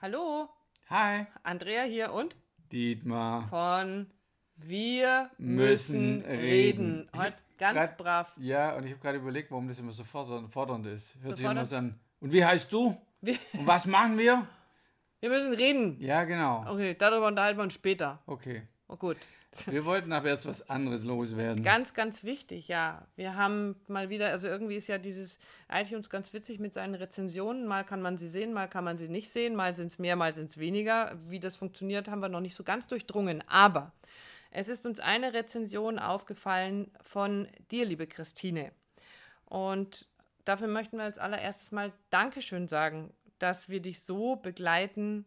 Hallo, Hi, Andrea hier und Dietmar. von Wir Müssen müssen, reden. reden. Heute ganz grad- brav. Ja, und ich habe gerade überlegt, warum das immer so fordernd, fordernd ist. Hört So sich immer fordernd? so an. Und wie heißt du? Wir, Und was machen wir? wir müssen reden. Ja, genau. Okay, darüber unterhalten wir uns später. Okay. Oh gut. Wir wollten aber erst was anderes loswerden. Ganz, ganz wichtig, ja. Wir haben mal wieder, also irgendwie ist ja dieses iTunes ganz witzig mit seinen Rezensionen. Mal kann man sie sehen, mal kann man sie nicht sehen, mal sind es mehr, mal sind es weniger. Wie das funktioniert, haben wir noch nicht so ganz durchdrungen. Aber es ist uns eine Rezension aufgefallen von dir, liebe Christine. Und dafür möchten wir als allererstes mal Dankeschön sagen, dass wir dich so begleiten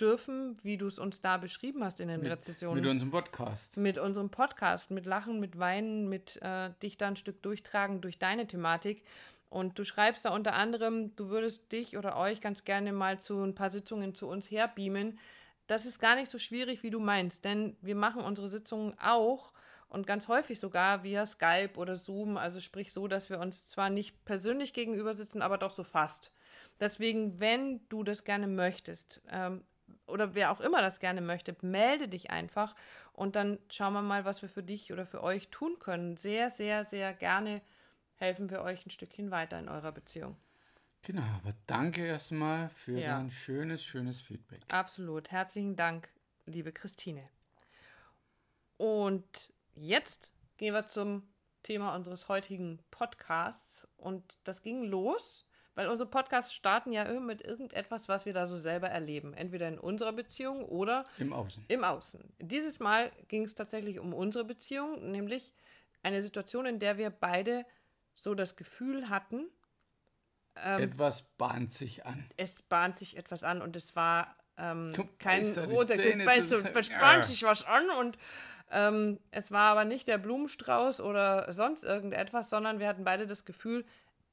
dürfen, wie du es uns da beschrieben hast in den mit, Rezensionen mit unserem Podcast. mit unserem Podcast, mit Lachen, mit Weinen, mit äh, dich da ein Stück durchtragen durch deine Thematik. Und du schreibst da unter anderem, du würdest dich oder euch ganz gerne mal zu ein paar Sitzungen zu uns herbeamen. Das ist gar nicht so schwierig, wie du meinst, denn wir machen unsere Sitzungen auch und ganz häufig sogar via Skype oder Zoom, also sprich so, dass wir uns zwar nicht persönlich gegenüber sitzen, aber doch so fast. Deswegen, wenn du das gerne möchtest, ähm, oder wer auch immer das gerne möchte, melde dich einfach und dann schauen wir mal, was wir für dich oder für euch tun können. Sehr, sehr, sehr gerne helfen wir euch ein Stückchen weiter in eurer Beziehung. Genau, aber danke erstmal für Ja. dein schönes, schönes Feedback. Absolut. Herzlichen Dank, liebe Christine. Und jetzt gehen wir zum Thema unseres heutigen Podcasts. Und das ging los, weil unsere Podcasts starten ja immer mit irgendetwas, was wir da so selber erleben. Entweder in unserer Beziehung oder Im Außen. Im Außen. Dieses Mal ging es tatsächlich um unsere Beziehung, nämlich eine Situation, in der wir beide so das Gefühl hatten, ähm, Etwas bahnt sich an. es bahnt sich etwas an und es war ähm, Du kein roter, Zähne weißt du, es bahnt sich was an und ähm, es war aber nicht der Blumenstrauß oder sonst irgendetwas, sondern wir hatten beide das Gefühl,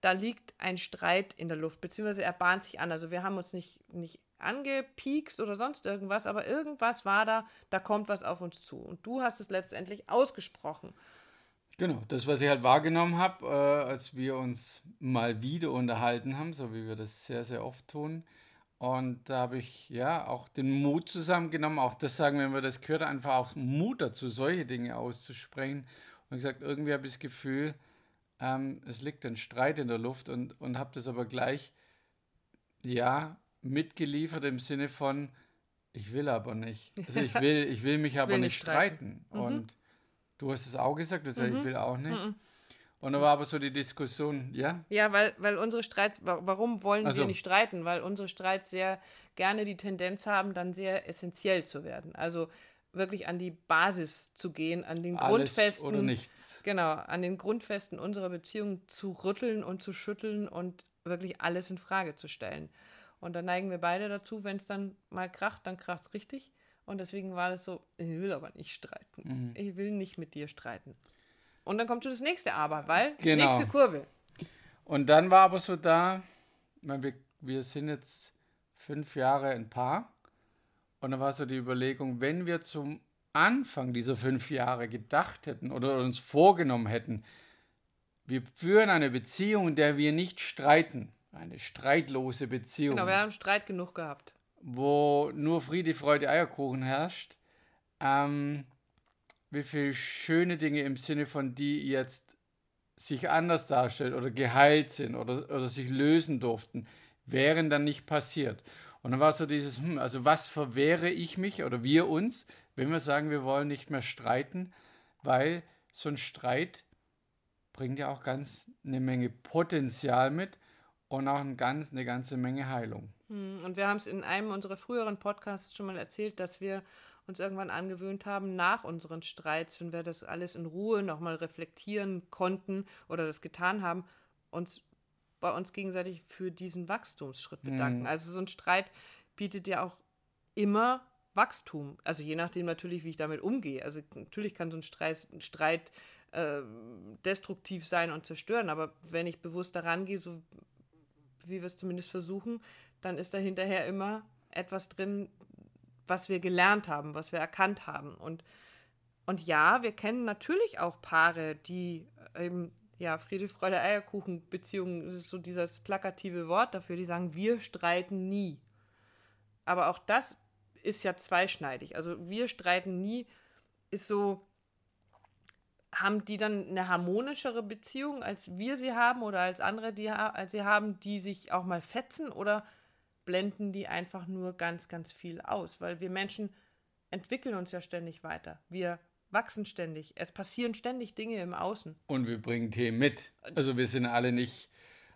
da liegt ein Streit in der Luft, beziehungsweise er bahnt sich an. Also wir haben uns nicht, nicht angepiekst oder sonst irgendwas, aber irgendwas war da, da kommt was auf uns zu. Und du hast es letztendlich ausgesprochen. Genau, das, was ich halt wahrgenommen habe, äh, als wir uns mal wieder unterhalten haben, so wie wir das sehr, sehr oft tun. Und da habe ich ja auch den Mut zusammengenommen, auch das sagen, wenn wir das gehört, einfach auch Mut dazu, solche Dinge auszusprechen. Und gesagt, irgendwie habe ich das Gefühl, ähm, es liegt ein Streit in der Luft und, und habe das aber gleich, ja, mitgeliefert im Sinne von, ich will aber nicht. Also ich will, ich will mich aber Will nicht nicht streiten. streiten. Und du hast es auch gesagt, du sagst, ich will auch nicht. Mhm. Und da war aber so die Diskussion, ja, Ja, weil, weil unsere Streits, wa- warum wollen Ach so. wir nicht streiten? Weil unsere Streits sehr gerne die Tendenz haben, dann sehr essentiell zu werden. Also wirklich an die Basis zu gehen, an den alles Grundfesten. oder nichts. Genau, an den Grundfesten unserer Beziehung zu rütteln und zu schütteln und wirklich alles in Frage zu stellen. Und da neigen wir beide dazu, wenn es dann mal kracht, dann kracht es richtig. Und deswegen war das so, ich will aber nicht streiten. Mhm. Ich will nicht mit dir streiten. Und dann kommt schon das nächste Aber, weil Genau. nächste Kurve. Und dann war aber so da, wir, wir sind jetzt fünf Jahre ein Paar. Und da war so die Überlegung, wenn wir zum Anfang dieser fünf Jahre gedacht hätten oder uns vorgenommen hätten, wir führen eine Beziehung, in der wir nicht streiten, eine streitlose Beziehung, Genau, wir haben Streit genug gehabt. wo nur Friede, Freude, Eierkuchen herrscht, ähm, wie viele schöne Dinge im Sinne von die jetzt sich anders darstellen oder geheilt sind oder, oder sich lösen durften, wären dann nicht passiert. Und dann war so dieses, hm, also was verwehre ich mich oder wir uns, wenn wir sagen, wir wollen nicht mehr streiten, weil so ein Streit bringt ja auch ganz eine Menge Potenzial mit und auch ein ganz, eine ganze Menge Heilung. Hm, Und wir haben es in einem unserer früheren Podcasts schon mal erzählt, dass wir uns irgendwann angewöhnt haben, nach unseren Streits, wenn wir das alles in Ruhe nochmal reflektieren konnten oder das getan haben, uns bei uns gegenseitig für diesen Wachstumsschritt bedanken. Mhm. Also so ein Streit bietet ja auch immer Wachstum. Also je nachdem natürlich, wie ich damit umgehe. Also natürlich kann so ein Streit, ein Streit äh, destruktiv sein und zerstören, aber wenn ich bewusst daran gehe, so wie wir es zumindest versuchen, dann ist da hinterher immer etwas drin, was wir gelernt haben, was wir erkannt haben. Und, und ja, wir kennen natürlich auch Paare, die eben, ja, Friede, Freude, Eierkuchen Beziehungen, das ist so dieses plakative Wort dafür, die sagen, wir streiten nie. Aber auch das ist ja zweischneidig. Also wir streiten nie, ist so, haben die dann eine harmonischere Beziehung, als wir sie haben oder als andere, die als sie haben, die sich auch mal fetzen oder blenden die einfach nur ganz, ganz viel aus? Weil wir Menschen entwickeln uns ja ständig weiter. Wir wachsen ständig. Es passieren ständig Dinge im Außen. Und wir bringen Themen mit. Also wir sind alle nicht,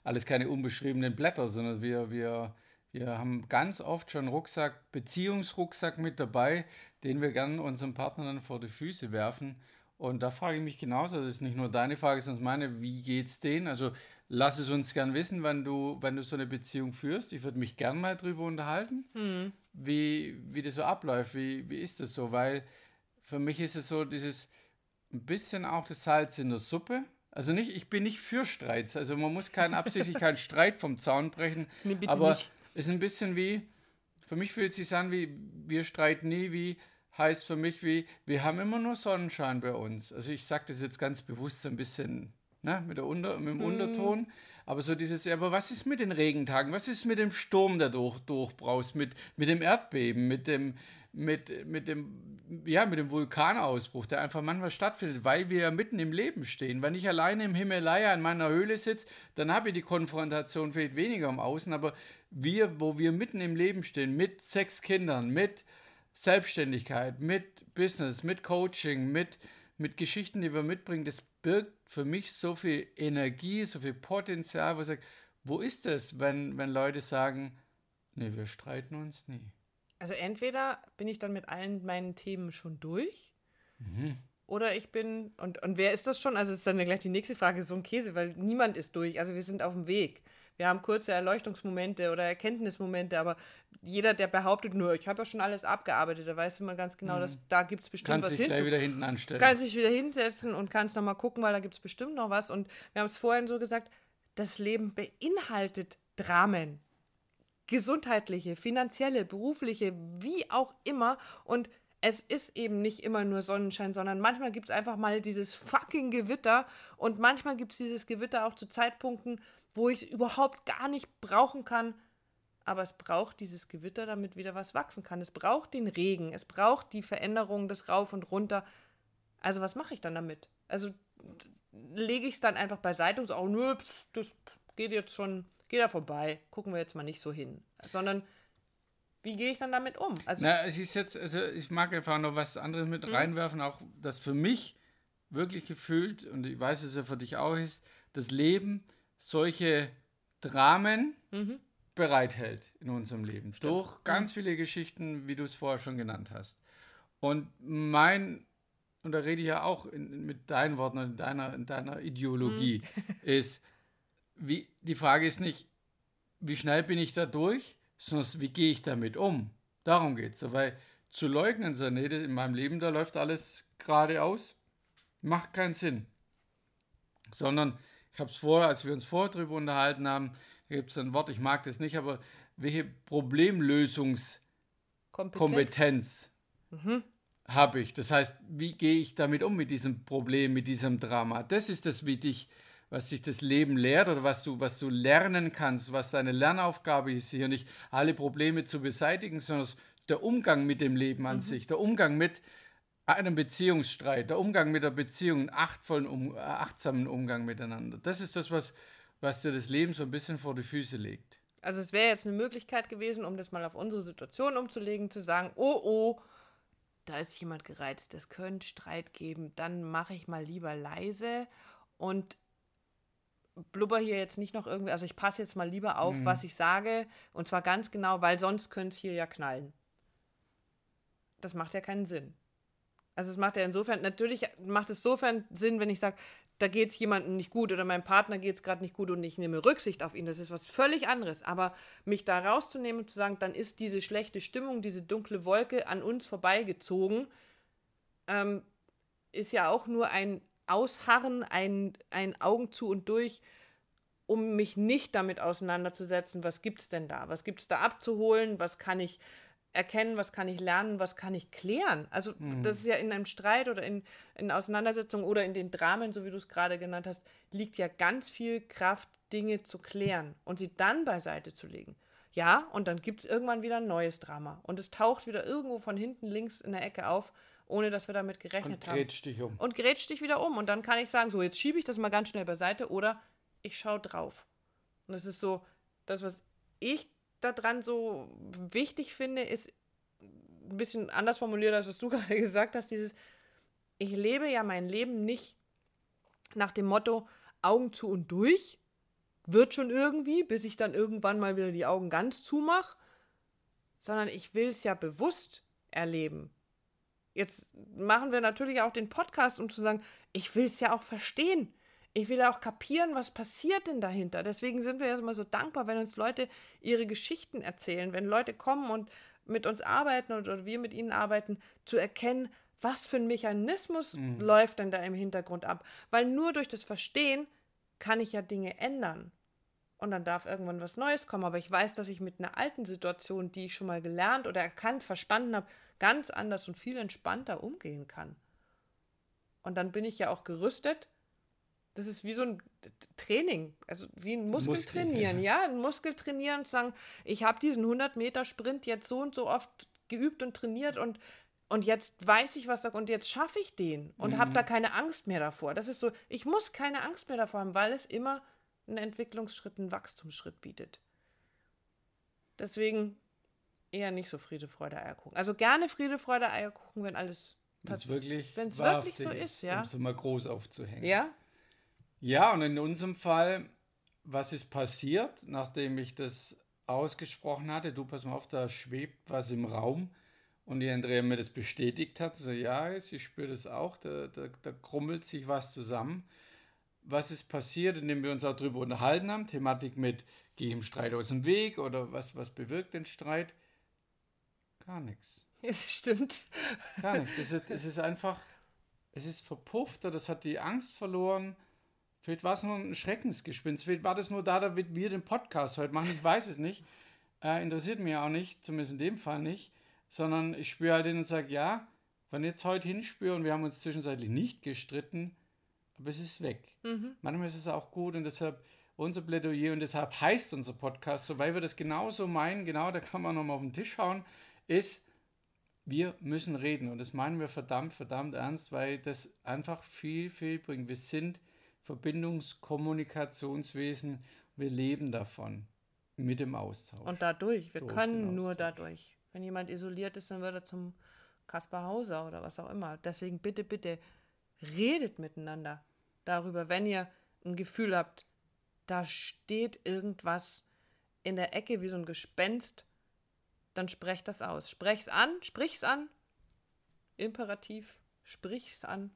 alles keine unbeschriebenen Blätter, sondern wir, wir, wir haben ganz oft schon Rucksack, Beziehungsrucksack mit dabei, den wir gerne unseren Partnern vor die Füße werfen und da frage ich mich genauso, das ist nicht nur deine Frage, sondern meine, wie geht's denen? Also lass es uns gern wissen, wenn du, wenn du so eine Beziehung führst. Ich würde mich gern mal drüber unterhalten, hm. wie, wie das so abläuft, wie, wie ist das so? Weil für mich ist es so dieses ein bisschen auch das Salz in der Suppe. Also nicht, ich bin nicht für Streits. Also man muss keinen absichtlich keinen Streit vom Zaun brechen. Nee, aber es ist ein bisschen wie, für mich fühlt es sich an wie, wir streiten nie, wie heißt für mich wie, wir haben immer nur Sonnenschein bei uns. Also ich sage das jetzt ganz bewusst so ein bisschen ne, mit, der Unter, mit dem mm. Unterton. Aber so dieses, aber was ist mit den Regentagen? Was ist mit dem Sturm, der durch, durchbraust? Mit, mit dem Erdbeben, mit dem, mit, mit dem, ja, mit dem Vulkanausbruch, der einfach manchmal stattfindet, weil wir ja mitten im Leben stehen. Wenn ich alleine im Himalaya in meiner Höhle sitze, dann habe ich die Konfrontation vielleicht weniger am Außen, aber wir, wo wir mitten im Leben stehen, mit sechs Kindern, mit Selbstständigkeit, mit Business, mit Coaching, mit, mit Geschichten, die wir mitbringen, das birgt für mich so viel Energie, so viel Potenzial, wo ich sage, wo ist es, wenn, wenn Leute sagen, nee, wir streiten uns nie. Also entweder bin ich dann mit allen meinen Themen schon durch, mhm. oder ich bin, und, und wer ist das schon? Also ist dann gleich die nächste Frage, so ein Käse, weil niemand ist durch, also wir sind auf dem Weg. Wir haben kurze Erleuchtungsmomente oder Erkenntnismomente, aber jeder, der behauptet, nur ich habe ja schon alles abgearbeitet, der weiß immer ganz genau, mhm. dass da gibt es bestimmt kann was hin. Kann sich wieder hinten anstellen. Kann sich wieder hinsetzen und kann es nochmal gucken, weil da gibt es bestimmt noch was. Und wir haben es vorhin so gesagt, das Leben beinhaltet Dramen. Gesundheitliche, finanzielle, berufliche, wie auch immer. Und es ist eben nicht immer nur Sonnenschein, sondern manchmal gibt es einfach mal dieses fucking Gewitter und manchmal gibt es dieses Gewitter auch zu Zeitpunkten, wo ich es überhaupt gar nicht brauchen kann. Aber es braucht dieses Gewitter, damit wieder was wachsen kann. Es braucht den Regen, es braucht die Veränderung des Rauf und Runter. Also was mache ich dann damit? Also lege ich es dann einfach beiseite und sage, oh, nö, das geht jetzt schon, geht da vorbei, gucken wir jetzt mal nicht so hin. Sondern wie gehe ich dann damit um? Also, Na, es ist jetzt, also ich mag einfach noch was anderes mit mhm. reinwerfen, auch das für mich wirklich gefühlt, und ich weiß, dass es ja für dich auch ist, das Leben solche Dramen mhm. bereithält in unserem Leben. Stimmt. Durch ganz mhm. viele Geschichten, wie du es vorher schon genannt hast. Und mein, und da rede ich ja auch in, mit deinen Worten und in deiner, in deiner Ideologie, mhm. ist, wie, die Frage ist nicht, wie schnell bin ich da durch, sondern wie gehe ich damit um? Darum geht es. Weil zu leugnen, so, nee, in meinem Leben, da läuft alles geradeaus, macht keinen Sinn. Sondern ich habe es vorher, als wir uns vorher darüber unterhalten haben, gibt es ein Wort, ich mag das nicht, aber welche Problemlösungskompetenz mhm. habe ich? Das heißt, wie gehe ich damit um mit diesem Problem, mit diesem Drama? Das ist das, wie dich, was sich das Leben lehrt oder was du, was du lernen kannst, was deine Lernaufgabe ist, hier nicht alle Probleme zu beseitigen, sondern der Umgang mit dem Leben an mhm. sich, der Umgang mit, einem Beziehungsstreit, der Umgang mit der Beziehung, einen achtvollen, um, äh, achtsamen Umgang miteinander. Das ist das, was, was dir das Leben so ein bisschen vor die Füße legt. Also es wäre jetzt eine Möglichkeit gewesen, um das mal auf unsere Situation umzulegen, zu sagen, oh oh, da ist jemand gereizt, es könnte Streit geben, dann mache ich mal lieber leise und blubber hier jetzt nicht noch irgendwie, also ich passe jetzt mal lieber auf, mhm. was ich sage und zwar ganz genau, weil sonst könnte es hier ja knallen. Das macht ja keinen Sinn. Also es macht ja insofern, natürlich macht es insofern Sinn, wenn ich sage, da geht es jemandem nicht gut oder meinem Partner geht es gerade nicht gut und ich nehme Rücksicht auf ihn. Das ist was völlig anderes. Aber mich da rauszunehmen und zu sagen, dann ist diese schlechte Stimmung, diese dunkle Wolke an uns vorbeigezogen, ähm, ist ja auch nur ein Ausharren, ein, ein Augen zu und durch, um mich nicht damit auseinanderzusetzen, was gibt es denn da? Was gibt es da abzuholen? Was kann ich erkennen, was kann ich lernen, was kann ich klären. Also mhm. das ist ja in einem Streit oder in, in Auseinandersetzungen oder in den Dramen, so wie du es gerade genannt hast, liegt ja ganz viel Kraft, Dinge zu klären und sie dann beiseite zu legen. Ja, und dann gibt es irgendwann wieder ein neues Drama. Und es taucht wieder irgendwo von hinten links in der Ecke auf, ohne dass wir damit gerechnet Und haben. grätscht dich um. Und grätscht dich wieder um. Und dann kann ich sagen, so, jetzt schiebe ich das mal ganz schnell beiseite oder ich schaue drauf. Und das ist so, das, was ich daran so wichtig finde, ist ein bisschen anders formuliert, als was du gerade gesagt hast, dieses, ich lebe ja mein Leben nicht nach dem Motto Augen zu und durch, wird schon irgendwie, bis ich dann irgendwann mal wieder die Augen ganz zumache, sondern ich will es ja bewusst erleben. Jetzt machen wir natürlich auch den Podcast, um zu sagen, ich will es ja auch verstehen. Ich will ja auch kapieren, was passiert denn dahinter. Deswegen sind wir jetzt mal so dankbar, wenn uns Leute ihre Geschichten erzählen, wenn Leute kommen und mit uns arbeiten oder wir mit ihnen arbeiten, zu erkennen, was für ein Mechanismus Mhm. läuft denn da im Hintergrund ab. Weil nur durch das Verstehen kann ich ja Dinge ändern. Und dann darf irgendwann was Neues kommen. Aber ich weiß, dass ich mit einer alten Situation, die ich schon mal gelernt oder erkannt, verstanden habe, ganz anders und viel entspannter umgehen kann. Und dann bin ich ja auch gerüstet. Das ist wie so ein Training, also wie ein Muskel Muskel, trainieren, ja, ein Muskel trainieren und sagen, ich habe diesen 100 Meter Sprint jetzt so und so oft geübt und trainiert und und jetzt weiß ich was da und jetzt schaffe ich den und habe da keine Angst mehr davor. Das ist so, ich muss keine Angst mehr davor haben, weil es immer einen Entwicklungsschritt, einen Wachstumsschritt bietet. Deswegen eher nicht so Friede, Freude, Eierkuchen. Also gerne Friede, Freude, Eierkuchen, wenn alles Wenn es tats- wirklich, wenn's wirklich so ist, ja. Um es mal groß aufzuhängen. Ja, Ja, und in unserem Fall, was ist passiert, nachdem ich das ausgesprochen hatte? Du, pass mal auf, da schwebt was im Raum. Und die Andrea mir das bestätigt hat. So, ja, sie spürt es auch, da, da, da krummelt sich was zusammen. Was ist passiert, indem wir uns auch darüber unterhalten haben? Thematik mit, geh im Streit aus dem Weg oder was, was bewirkt den Streit? Gar nichts. es stimmt. Gar nicht. Es ist, es ist einfach, es ist verpufft oder es hat die Angst verloren. Vielleicht war es nur ein Schreckensgespinst. Vielleicht war das nur da, damit wir den Podcast heute machen. Ich weiß es nicht. Äh, interessiert mich auch nicht, zumindest in dem Fall nicht. Sondern ich spüre halt hin und sage, ja, wenn ich jetzt heute hinspüre und wir haben uns zwischenzeitlich nicht gestritten, aber es ist weg. Manchmal ist es auch gut und deshalb unser Plädoyer und deshalb heißt unser Podcast so, weil wir das genauso meinen, genau, da kann man nochmal auf den Tisch hauen, ist, wir müssen reden und das meinen wir verdammt, verdammt ernst, weil das einfach viel, viel bringt. Wir sind Verbindungskommunikationswesen, wir leben davon mit dem Austausch. Und dadurch, wir Durch können nur dadurch. Wenn jemand isoliert ist, dann wird er zum Kaspar Hauser oder was auch immer. Deswegen bitte, bitte redet miteinander darüber, wenn ihr ein Gefühl habt, da steht irgendwas in der Ecke wie so ein Gespenst, dann sprecht das aus. Sprech's an, sprich's an. Imperativ, sprich's an.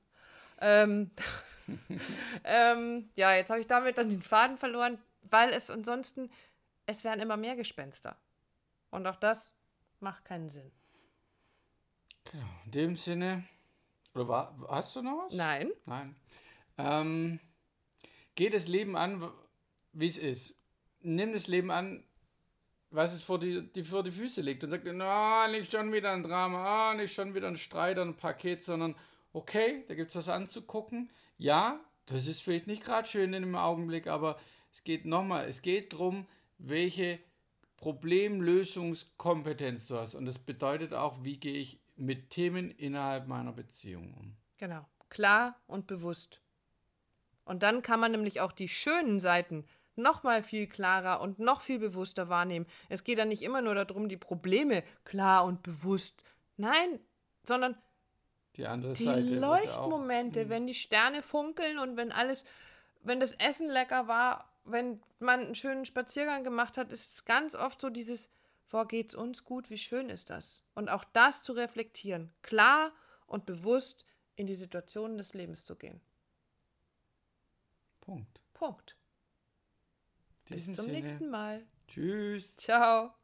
Ähm, ähm, ja, jetzt habe ich damit dann den Faden verloren, weil es ansonsten, es werden immer mehr Gespenster. Und auch das macht keinen Sinn. Genau, in dem Sinne, oder war, hast du noch was? Nein. Nein. Ähm, geh das Leben an, wie es ist. Nimm das Leben an, was es vor die, die, vor die Füße liegt. Und sag dir, na, nicht schon wieder ein Drama, ah, nicht schon wieder ein Streit ein Paket, sondern okay, da gibt es was anzugucken. Ja, das ist vielleicht nicht gerade schön in dem Augenblick, aber es geht nochmal, es geht darum, welche Problemlösungskompetenz du hast. Und das bedeutet auch, wie gehe ich mit Themen innerhalb meiner Beziehung um. Genau. Klar und bewusst. Und dann kann man nämlich auch die schönen Seiten noch mal viel klarer und noch viel bewusster wahrnehmen. Es geht dann nicht immer nur darum, die Probleme klar und bewusst. Nein, sondern Die andere die Seite. auch- Leuchtmomente, wenn die Sterne funkeln und wenn alles, wenn das Essen lecker war, wenn man einen schönen Spaziergang gemacht hat, ist es ganz oft so dieses, vor geht's uns gut, wie schön ist das? Und auch das zu reflektieren, klar und bewusst in die Situationen des Lebens zu gehen. Punkt. Punkt. Bis zum Sinne, nächsten Mal. Tschüss. Ciao.